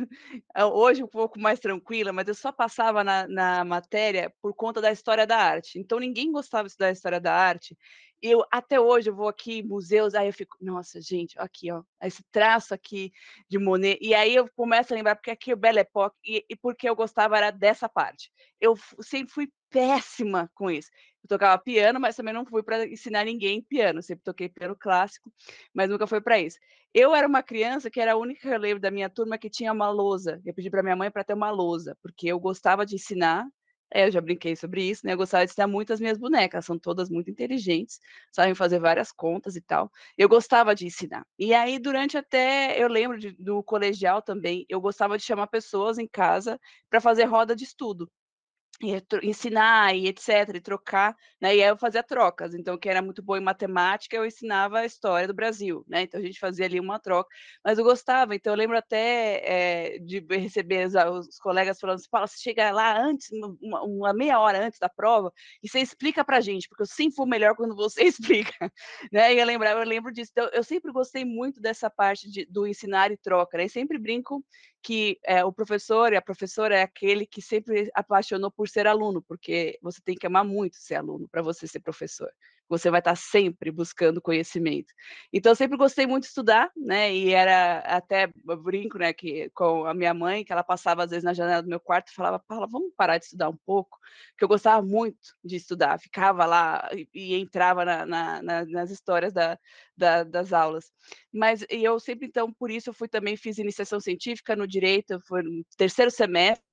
hoje um pouco mais tranquila, mas eu só passava na, na matéria por conta da história da arte. Então ninguém gostava de estudar a história da arte, eu até hoje eu vou aqui museus, aí eu fico, nossa, gente, aqui, ó, esse traço aqui de Monet, e aí eu começo a lembrar porque aqui é o Belle Époque e, e porque eu gostava era dessa parte. Eu sempre fui péssima com isso. Eu tocava piano, mas também não fui para ensinar ninguém piano, sempre toquei piano clássico, mas nunca foi para isso. Eu era uma criança que era a única que eu lembro da minha turma que tinha uma lousa. Eu pedi para minha mãe para ter uma lousa, porque eu gostava de ensinar é, eu já brinquei sobre isso, né? Eu gostava de ensinar muito as minhas bonecas, são todas muito inteligentes, sabem fazer várias contas e tal. Eu gostava de ensinar. E aí, durante até, eu lembro de, do colegial também, eu gostava de chamar pessoas em casa para fazer roda de estudo ensinar e etc, e trocar, né? E aí eu fazia trocas. Então, quem era muito bom em matemática, eu ensinava a história do Brasil, né? Então a gente fazia ali uma troca. Mas eu gostava, então eu lembro até é, de receber os, os, colegas falando assim, Paulo, você chega lá antes, uma, uma, meia hora antes da prova, e você explica pra gente, porque eu sempre fui melhor quando você [laughs] explica, né? E eu lembrava, eu lembro disso. Então, eu sempre gostei muito dessa parte de, do ensinar e troca, né? E sempre brinco que é, o professor e a professora é aquele que sempre apaixonou por ser aluno, porque você tem que amar muito ser aluno para você ser professor. Você vai estar sempre buscando conhecimento. Então, eu sempre gostei muito de estudar, né? E era até brinco, né, que com a minha mãe, que ela passava às vezes na janela do meu quarto e falava: Paula, vamos parar de estudar um pouco, que eu gostava muito de estudar, ficava lá e, e entrava na, na, na, nas histórias da, da, das aulas. Mas e eu sempre, então, por isso eu fui também, fiz iniciação científica no direito, foi no terceiro semestre,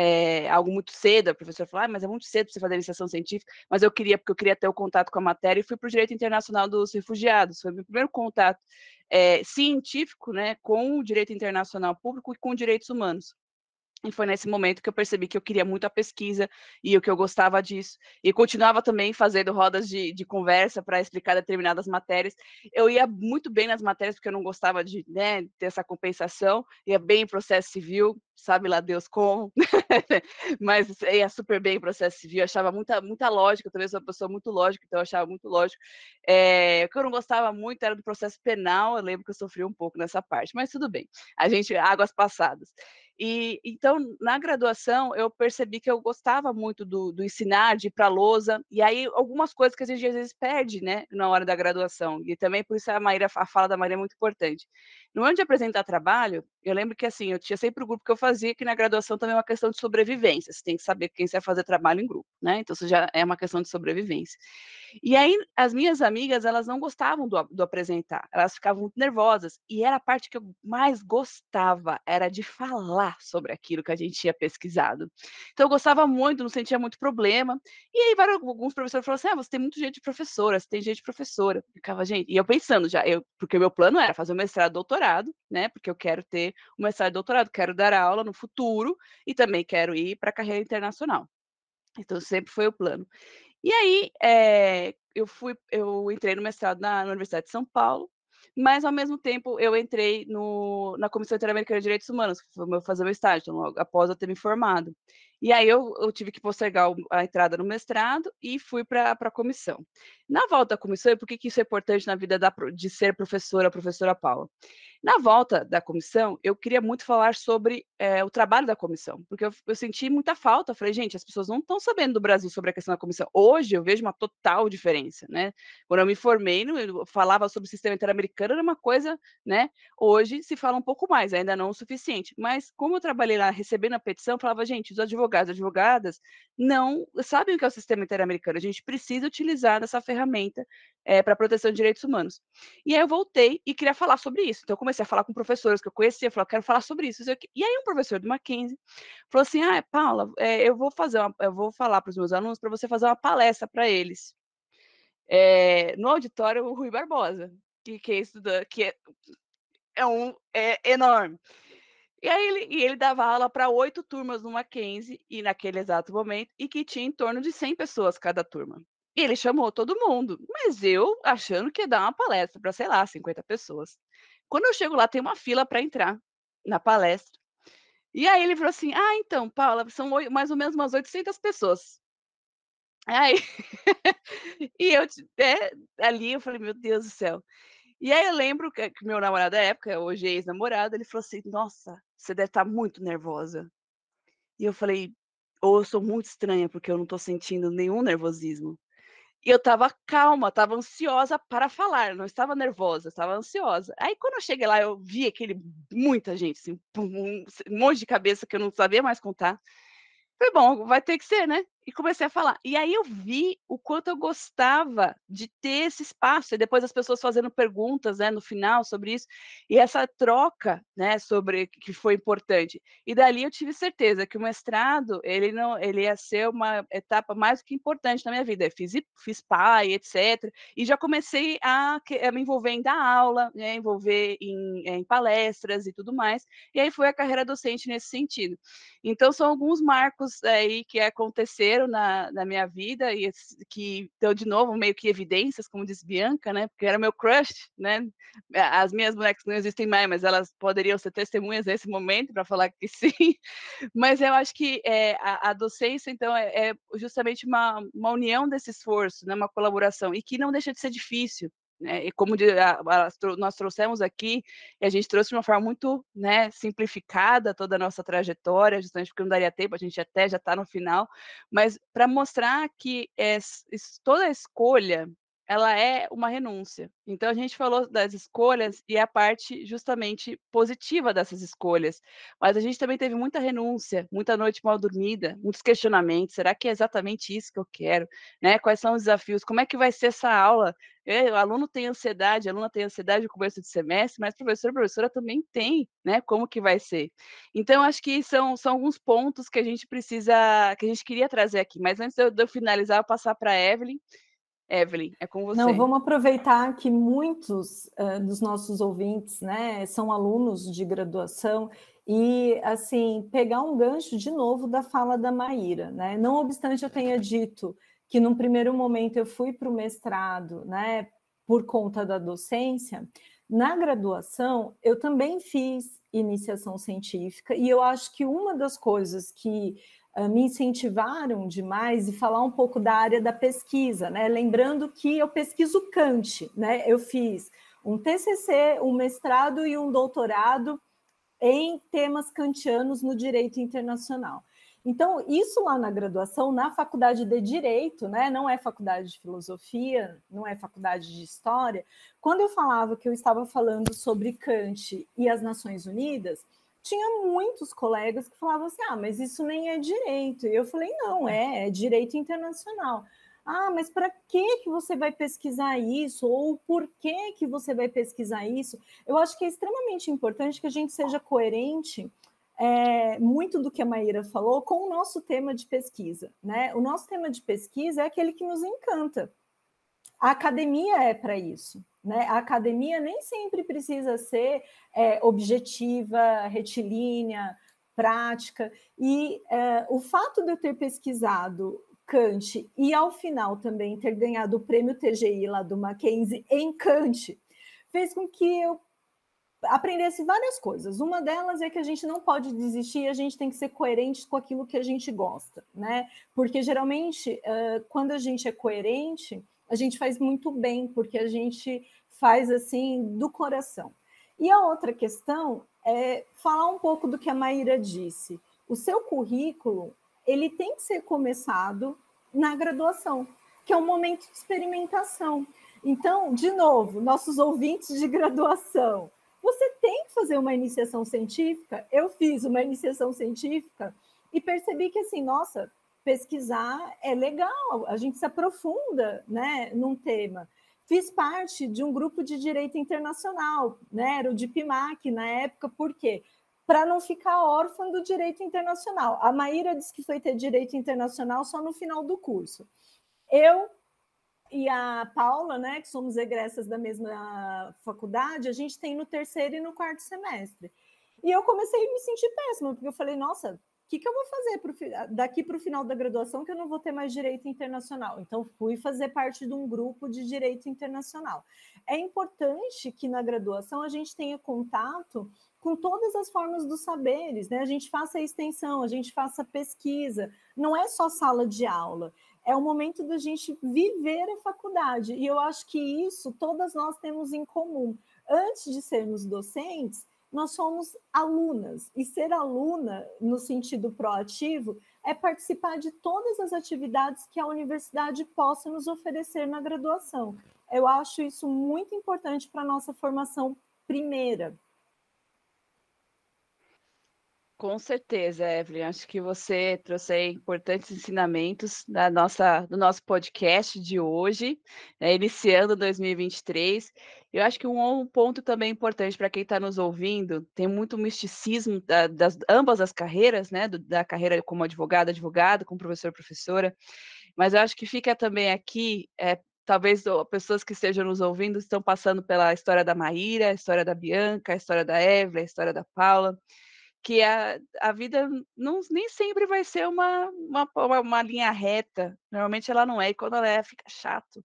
é, algo muito cedo, a professora falou, ah, mas é muito cedo para você fazer iniciação científica, mas eu queria, porque eu queria ter o contato com a matéria, e fui para o Direito Internacional dos Refugiados, foi meu primeiro contato é, científico, né, com o direito internacional público e com direitos humanos. E foi nesse momento que eu percebi que eu queria muito a pesquisa e o que eu gostava disso. E continuava também fazendo rodas de, de conversa para explicar determinadas matérias. Eu ia muito bem nas matérias, porque eu não gostava de né, ter essa compensação, ia bem em processo civil, sabe lá Deus como, [laughs] mas ia super bem em processo civil, achava muita, muita lógica, eu também sou uma pessoa muito lógica, então eu achava muito lógico. É, o que eu não gostava muito era do processo penal, eu lembro que eu sofri um pouco nessa parte, mas tudo bem, a gente, águas passadas. E então, na graduação, eu percebi que eu gostava muito do, do ensinar, de ir para a lousa, e aí algumas coisas que a gente às vezes perde, né, na hora da graduação. E também por isso a Maíra, a fala da Maíra é muito importante. No ano de apresentar trabalho, eu lembro que assim, eu tinha sempre o grupo que eu fazia, que na graduação também é uma questão de sobrevivência. Você tem que saber quem você vai fazer trabalho em grupo, né? Então, isso já é uma questão de sobrevivência. E aí, as minhas amigas, elas não gostavam do, do apresentar, elas ficavam muito nervosas. E era a parte que eu mais gostava, era de falar sobre aquilo que a gente tinha pesquisado. Então, eu gostava muito, não sentia muito problema. E aí, vários, alguns professores falaram assim: ah, você tem muito jeito de professora, você tem jeito de professora. Ficava, gente, e eu pensando já, eu, porque o meu plano era fazer o mestrado, doutorado, né? Porque eu quero ter o mestrado e doutorado, quero dar aula no futuro e também quero ir para a carreira internacional. Então, sempre foi o plano. E aí, é, eu fui, eu entrei no mestrado na, na, Universidade de São Paulo, mas ao mesmo tempo eu entrei no, na Comissão Interamericana de Direitos Humanos, foi meu, fazer meu estágio, logo, após eu ter me formado. E aí eu, eu tive que postergar a entrada no mestrado e fui para a comissão. Na volta à comissão, e por que, que isso é importante na vida da, de ser professora, professora Paula? Na volta da comissão, eu queria muito falar sobre é, o trabalho da comissão, porque eu, eu, senti muita falta. Falei, gente, as pessoas não estão sabendo do Brasil sobre a questão da comissão. Hoje eu vejo uma total diferença, né? Quando eu me formei, eu falava sobre o sistema interamericano, era uma coisa, né? Hoje se fala um pouco mais, ainda não o suficiente. Mas como eu trabalhei lá recebendo a petição, eu falava, gente, os advogados advogadas não sabem o que é o sistema interamericano. A gente precisa utilizar essa ferramenta é, para proteção de direitos humanos. E aí eu voltei e queria falar sobre isso. Então, eu comecei a falar com professores que eu conhecia, falei, quero falar sobre isso. E aí um professor do Mackenzie falou assim, ah, Paula, é, eu vou fazer, uma, eu vou falar para os meus alunos para você fazer uma palestra para eles. É, no auditório, o Rui Barbosa, que, que é estudante, que é, é um é enorme. E aí ele, e ele dava aula para oito turmas no Mackenzie, e naquele exato momento, e que tinha em torno de 100 pessoas cada turma. E ele chamou todo mundo, mas eu achando que ia dar uma palestra para, sei lá, 50 pessoas. Quando eu chego lá, tem uma fila para entrar na palestra. E aí ele falou assim: Ah, então, Paula, são mais ou menos umas 800 pessoas. Aí, [laughs] e eu é, ali eu falei, meu Deus do céu. E aí eu lembro que, meu namorado da época, hoje ex-namorado, ele falou assim: Nossa, você deve estar tá muito nervosa. E eu falei: Ou eu sou muito estranha, porque eu não estou sentindo nenhum nervosismo. E eu estava calma, estava ansiosa para falar, não estava nervosa, estava ansiosa. Aí quando eu cheguei lá, eu vi aquele muita gente, assim, um monte de cabeça que eu não sabia mais contar. Foi bom, vai ter que ser, né? E comecei a falar. E aí eu vi o quanto eu gostava de ter esse espaço, e depois as pessoas fazendo perguntas, né, no final sobre isso, e essa troca, né, sobre que foi importante. E dali eu tive certeza que o mestrado, ele não, ele ia ser uma etapa mais do que importante na minha vida. Eu fiz, fiz pai, etc. E já comecei a, a me envolver em dar aula, né, envolver em, em palestras e tudo mais. E aí foi a carreira docente nesse sentido. Então são alguns marcos aí que aconteceram na, na minha vida e que deu de novo meio que evidências, como diz Bianca, né? Porque era meu crush, né? As minhas bonecas não existem mais, mas elas poderiam ser testemunhas nesse momento para falar que [laughs] sim. Mas eu acho que é, a, a, docência, então, é, é justamente uma, uma união desse esforço, né? Uma colaboração e que não deixa de ser difícil né? E como nós trouxemos aqui, a gente trouxe de uma forma muito né, simplificada toda a nossa trajetória, justamente porque não daria tempo, a gente até já está no final, mas para mostrar que é, toda a escolha ela é uma renúncia. Então a gente falou das escolhas e a parte justamente positiva dessas escolhas. Mas a gente também teve muita renúncia, muita noite mal dormida, muitos questionamentos. Será que é exatamente isso que eu quero? Né? Quais são os desafios? Como é que vai ser essa aula? É, o aluno tem ansiedade, a aluna tem ansiedade no começo de semestre, mas professor professora também tem, né? Como que vai ser? Então, acho que são, são alguns pontos que a gente precisa, que a gente queria trazer aqui. Mas antes de eu, de eu finalizar, eu passar para Evelyn, Evelyn, é com você. Não, vamos aproveitar que muitos uh, dos nossos ouvintes né, são alunos de graduação e, assim, pegar um gancho de novo da fala da Maíra. Né? Não obstante eu tenha dito que, num primeiro momento, eu fui para o mestrado né, por conta da docência, na graduação eu também fiz iniciação científica e eu acho que uma das coisas que me incentivaram demais e falar um pouco da área da pesquisa, né? Lembrando que eu pesquiso Kant, né? Eu fiz um TCC, um mestrado e um doutorado em temas kantianos no direito internacional. Então, isso lá na graduação, na faculdade de Direito, né? não é faculdade de filosofia, não é faculdade de história. Quando eu falava que eu estava falando sobre Kant e as Nações Unidas, tinha muitos colegas que falavam assim: ah, mas isso nem é direito. E eu falei: não, é, é direito internacional. Ah, mas para que que você vai pesquisar isso? Ou por que que você vai pesquisar isso? Eu acho que é extremamente importante que a gente seja coerente é, muito do que a Maíra falou com o nosso tema de pesquisa. Né? O nosso tema de pesquisa é aquele que nos encanta. A academia é para isso. Né? A academia nem sempre precisa ser é, objetiva, retilínea, prática. E é, o fato de eu ter pesquisado Kant e, ao final, também ter ganhado o prêmio TGI lá do Mackenzie em Kant, fez com que eu aprendesse várias coisas. Uma delas é que a gente não pode desistir, a gente tem que ser coerente com aquilo que a gente gosta, né? Porque geralmente, quando a gente é coerente, a gente faz muito bem, porque a gente faz assim do coração. E a outra questão é falar um pouco do que a Maíra disse. O seu currículo, ele tem que ser começado na graduação, que é um momento de experimentação. Então, de novo, nossos ouvintes de graduação, você tem que fazer uma iniciação científica. Eu fiz uma iniciação científica e percebi que assim, nossa, pesquisar é legal, a gente se aprofunda, né, num tema. Fiz parte de um grupo de direito internacional, né? Era o DIPMAC na época, por quê? Para não ficar órfã do direito internacional. A Maíra disse que foi ter direito internacional só no final do curso. Eu e a Paula, né, que somos egressas da mesma faculdade, a gente tem no terceiro e no quarto semestre. E eu comecei a me sentir péssima, porque eu falei, nossa, que, que eu vou fazer pro, daqui para o final da graduação que eu não vou ter mais direito internacional? Então, fui fazer parte de um grupo de direito internacional. É importante que na graduação a gente tenha contato com todas as formas dos saberes, né? A gente faça extensão, a gente faça pesquisa, não é só sala de aula, é o momento da gente viver a faculdade. E eu acho que isso todas nós temos em comum. Antes de sermos docentes, nós somos alunas, e ser aluna, no sentido proativo, é participar de todas as atividades que a universidade possa nos oferecer na graduação. Eu acho isso muito importante para a nossa formação primeira. Com certeza, Evelyn. Acho que você trouxe importantes ensinamentos da nossa, do nosso podcast de hoje, né, iniciando 2023. Eu acho que um, ponto também importante para quem está nos ouvindo, tem muito misticismo da, das ambas as carreiras, né? Do, da carreira como advogado, advogado, como professor, professora. Mas eu acho que fica também aqui é, talvez pessoas que estejam nos ouvindo estão passando pela história da Maíra, a história da Bianca, a história da Evelyn, a história da Paula. Que a, a vida não, nem sempre vai ser uma, uma, uma linha reta. Normalmente ela não é, e quando ela é, fica chato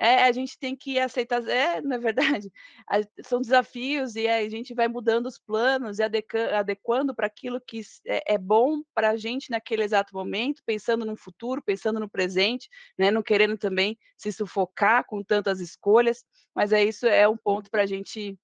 é, a gente tem que aceitar, é, na verdade, [laughs] são desafios e a gente vai mudando os planos e adequando para aquilo que é, é bom para a gente naquele exato momento, pensando no futuro, pensando no presente, né, não querendo também se sufocar com tantas escolhas, mas é isso, é um ponto para a gente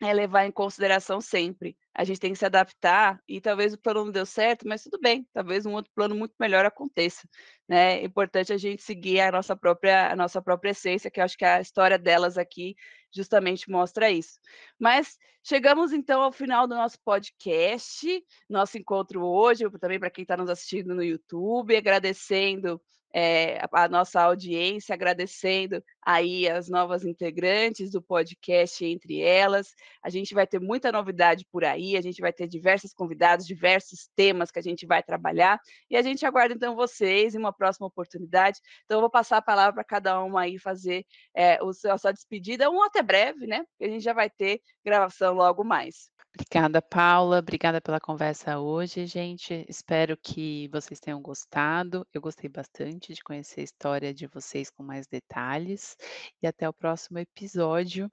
é, levar em consideração sempre a gente tem que se adaptar e talvez o plano não deu certo, mas tudo bem, talvez um outro plano muito melhor aconteça, né? É importante a gente seguir a nossa própria a nossa própria essência, que eu acho que a história delas aqui justamente mostra isso. Mas chegamos então ao final do nosso podcast, nosso encontro hoje, também para quem está nos assistindo no YouTube, agradecendo é, a nossa audiência, agradecendo aí as novas integrantes do podcast entre elas. A gente vai ter muita novidade por aí, a gente vai ter diversos convidados, diversos temas que a gente vai trabalhar, e a gente aguarda então vocês em uma próxima oportunidade. Então, eu vou passar a palavra para cada uma aí fazer é, o a sua despedida, um até breve, né? Porque a gente já vai ter gravação logo mais. Obrigada, Paula. Obrigada pela conversa hoje, gente. Espero que vocês tenham gostado. Eu gostei bastante de conhecer a história de vocês com mais detalhes. E até o próximo episódio.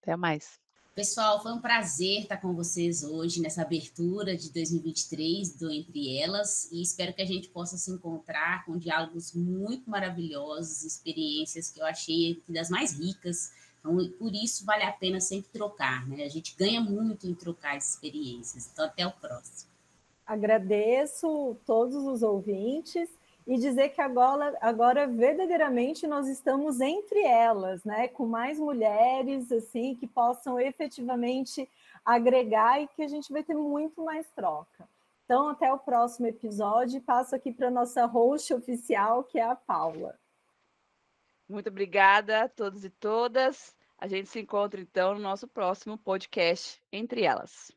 Até mais. Pessoal, foi um prazer estar com vocês hoje nessa abertura de 2023 do Entre Elas e espero que a gente possa se encontrar com diálogos muito maravilhosos, experiências que eu achei das mais ricas então, por isso vale a pena sempre trocar, né? A gente ganha muito em trocar experiências. Então, até o próximo. Agradeço todos os ouvintes e dizer que agora, agora verdadeiramente nós estamos entre elas, né? Com mais mulheres assim que possam efetivamente agregar e que a gente vai ter muito mais troca. Então, até o próximo episódio. Passo aqui para a nossa host oficial, que é a Paula. Muito obrigada a todos e todas. A gente se encontra então no nosso próximo podcast Entre Elas.